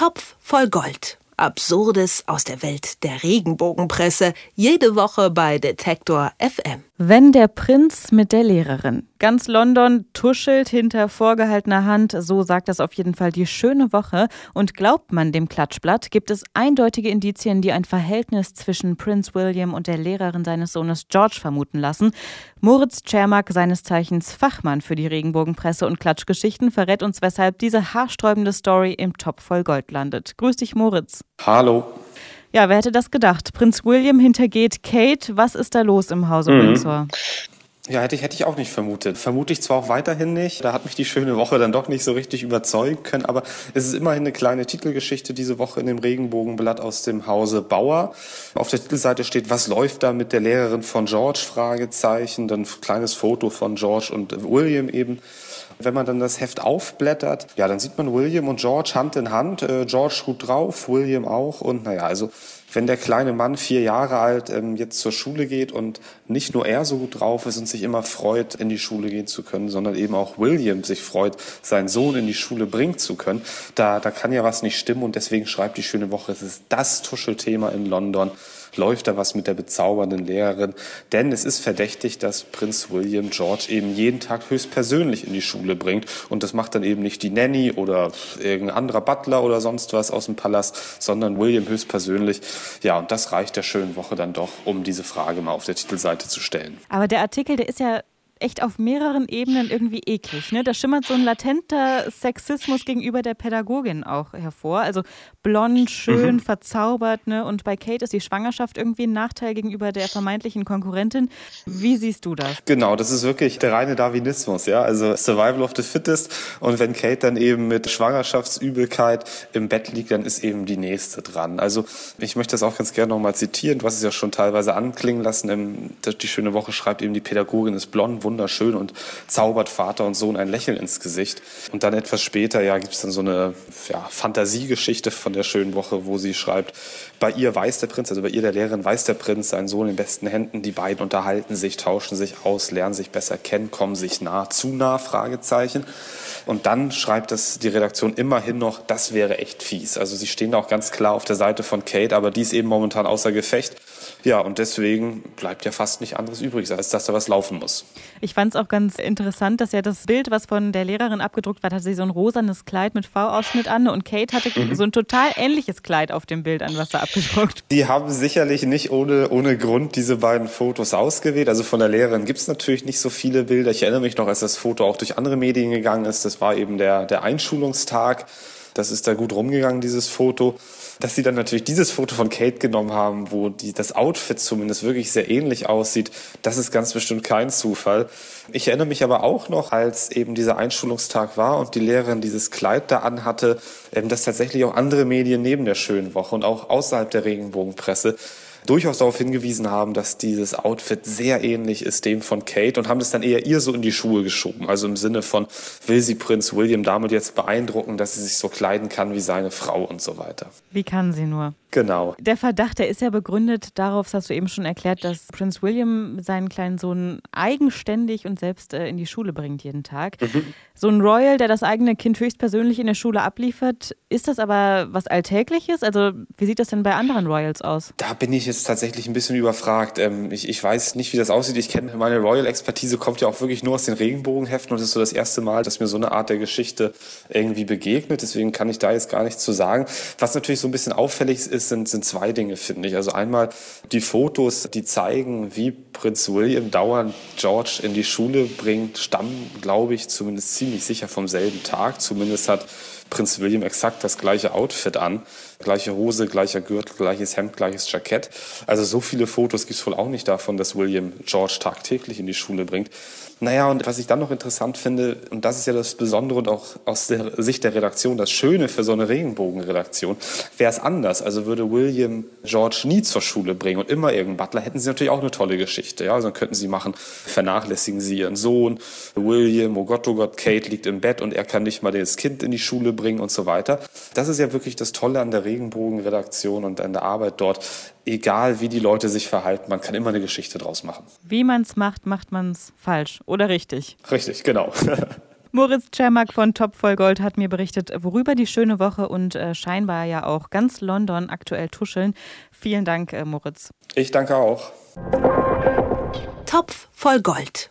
Topf voll Gold. Absurdes aus der Welt der Regenbogenpresse. Jede Woche bei Detektor FM. Wenn der Prinz mit der Lehrerin. Ganz London tuschelt hinter vorgehaltener Hand, so sagt das auf jeden Fall die schöne Woche. Und glaubt man dem Klatschblatt, gibt es eindeutige Indizien, die ein Verhältnis zwischen Prinz William und der Lehrerin seines Sohnes George vermuten lassen. Moritz Czermak, seines Zeichens Fachmann für die Regenbogenpresse und Klatschgeschichten, verrät uns, weshalb diese haarsträubende Story im Topf voll Gold landet. Grüß dich, Moritz. Hallo. Ja, wer hätte das gedacht? Prinz William hintergeht Kate. Was ist da los im Hause mhm. Windsor? Ja, hätte ich, hätte ich auch nicht vermutet. Vermute ich zwar auch weiterhin nicht. Da hat mich die schöne Woche dann doch nicht so richtig überzeugen können. Aber es ist immerhin eine kleine Titelgeschichte diese Woche in dem Regenbogenblatt aus dem Hause Bauer. Auf der Titelseite steht, was läuft da mit der Lehrerin von George? Fragezeichen. Dann ein kleines Foto von George und William eben. Wenn man dann das Heft aufblättert, ja, dann sieht man William und George Hand in Hand. Äh, George gut drauf, William auch. Und naja, also wenn der kleine Mann vier Jahre alt ähm, jetzt zur Schule geht und nicht nur er so gut drauf ist und sich immer freut, in die Schule gehen zu können, sondern eben auch William sich freut, seinen Sohn in die Schule bringen zu können, da, da kann ja was nicht stimmen und deswegen schreibt die schöne Woche, es ist das Tuschelthema in London läuft da was mit der bezaubernden Lehrerin. Denn es ist verdächtig, dass Prinz William George eben jeden Tag höchstpersönlich in die Schule bringt. Und das macht dann eben nicht die Nanny oder irgendein anderer Butler oder sonst was aus dem Palast, sondern William höchstpersönlich. Ja, und das reicht der schönen Woche dann doch, um diese Frage mal auf der Titelseite zu stellen. Aber der Artikel, der ist ja echt auf mehreren Ebenen irgendwie eklig. Ne? Da schimmert so ein latenter Sexismus gegenüber der Pädagogin auch hervor. Also blond, schön, mhm. verzaubert. Ne? Und bei Kate ist die Schwangerschaft irgendwie ein Nachteil gegenüber der vermeintlichen Konkurrentin. Wie siehst du das? Genau, das ist wirklich der reine Darwinismus. Ja? Also Survival of the Fittest. Und wenn Kate dann eben mit Schwangerschaftsübelkeit im Bett liegt, dann ist eben die nächste dran. Also ich möchte das auch ganz gerne nochmal zitieren. Du hast es ja schon teilweise anklingen lassen. Die schöne Woche schreibt eben, die Pädagogin ist blond, wunderschön und zaubert Vater und Sohn ein Lächeln ins Gesicht. Und dann etwas später, ja, gibt es dann so eine ja, Fantasiegeschichte von der schönen Woche, wo sie schreibt, bei ihr weiß der Prinz, also bei ihr der Lehrerin weiß der Prinz seinen Sohn in besten Händen. Die beiden unterhalten sich, tauschen sich aus, lernen sich besser kennen, kommen sich nah, zu nah, Fragezeichen. Und dann schreibt das die Redaktion immerhin noch, das wäre echt fies. Also sie stehen da auch ganz klar auf der Seite von Kate, aber die ist eben momentan außer Gefecht. Ja, und deswegen bleibt ja fast nicht anderes übrig, als dass da was laufen muss. Ich fand es auch ganz interessant, dass ja das Bild, was von der Lehrerin abgedruckt war, hatte sie so ein rosanes Kleid mit V-Ausschnitt an und Kate hatte mhm. so ein total ähnliches Kleid auf dem Bild an, was da abgedruckt. Die haben sicherlich nicht ohne, ohne Grund diese beiden Fotos ausgewählt. Also von der Lehrerin gibt es natürlich nicht so viele Bilder. Ich erinnere mich noch, als das Foto auch durch andere Medien gegangen ist. Das war eben der, der Einschulungstag. Das ist da gut rumgegangen, dieses Foto. Dass sie dann natürlich dieses Foto von Kate genommen haben, wo die, das Outfit zumindest wirklich sehr ähnlich aussieht, das ist ganz bestimmt kein Zufall. Ich erinnere mich aber auch noch, als eben dieser Einschulungstag war und die Lehrerin dieses Kleid da anhatte, ähm, dass tatsächlich auch andere Medien neben der schönen Woche und auch außerhalb der Regenbogenpresse durchaus darauf hingewiesen haben, dass dieses Outfit sehr ähnlich ist dem von Kate und haben das dann eher ihr so in die Schuhe geschoben. Also im Sinne von, will sie Prinz William damit jetzt beeindrucken, dass sie sich so kleiden kann wie seine Frau und so weiter. Wie kann sie nur? Genau. Der Verdacht, der ist ja begründet darauf, das hast du eben schon erklärt, dass Prinz William seinen kleinen Sohn eigenständig und selbst äh, in die Schule bringt jeden Tag. Mhm. So ein Royal, der das eigene Kind höchstpersönlich in der Schule abliefert, ist das aber was Alltägliches? Also wie sieht das denn bei anderen Royals aus? Da bin ich jetzt tatsächlich ein bisschen überfragt. Ähm, ich, ich weiß nicht, wie das aussieht. Ich kenne meine Royal-Expertise kommt ja auch wirklich nur aus den Regenbogenheften und es ist so das erste Mal, dass mir so eine Art der Geschichte irgendwie begegnet. Deswegen kann ich da jetzt gar nichts zu sagen. Was natürlich so ein bisschen auffällig ist, sind, sind zwei Dinge, finde ich. Also einmal die Fotos, die zeigen, wie Prinz William dauernd George in die Schule bringt, stammen, glaube ich, zumindest ziemlich sicher vom selben Tag. Zumindest hat Prinz William exakt das gleiche Outfit an. Gleiche Hose, gleicher Gürtel, gleiches Hemd, gleiches Jackett. Also so viele Fotos gibt es wohl auch nicht davon, dass William George tagtäglich in die Schule bringt. Naja, und was ich dann noch interessant finde, und das ist ja das Besondere und auch aus der Sicht der Redaktion das Schöne für so eine Regenbogenredaktion, wäre es anders. Also würde William George nie zur Schule bringen und immer irgendeinen Butler, hätten sie natürlich auch eine tolle Geschichte. Ja, also dann könnten sie machen, vernachlässigen sie ihren Sohn, William, oh Gott, oh Gott, Kate liegt im Bett und er kann nicht mal das Kind in die Schule bringen bringen und so weiter. Das ist ja wirklich das Tolle an der Regenbogenredaktion und an der Arbeit dort. Egal wie die Leute sich verhalten, man kann immer eine Geschichte draus machen. Wie man es macht, macht man es falsch oder richtig. Richtig, genau. Moritz Czermak von Top voll Gold hat mir berichtet, worüber die schöne Woche und äh, scheinbar ja auch ganz London aktuell tuscheln. Vielen Dank, äh, Moritz. Ich danke auch. Topf voll Gold.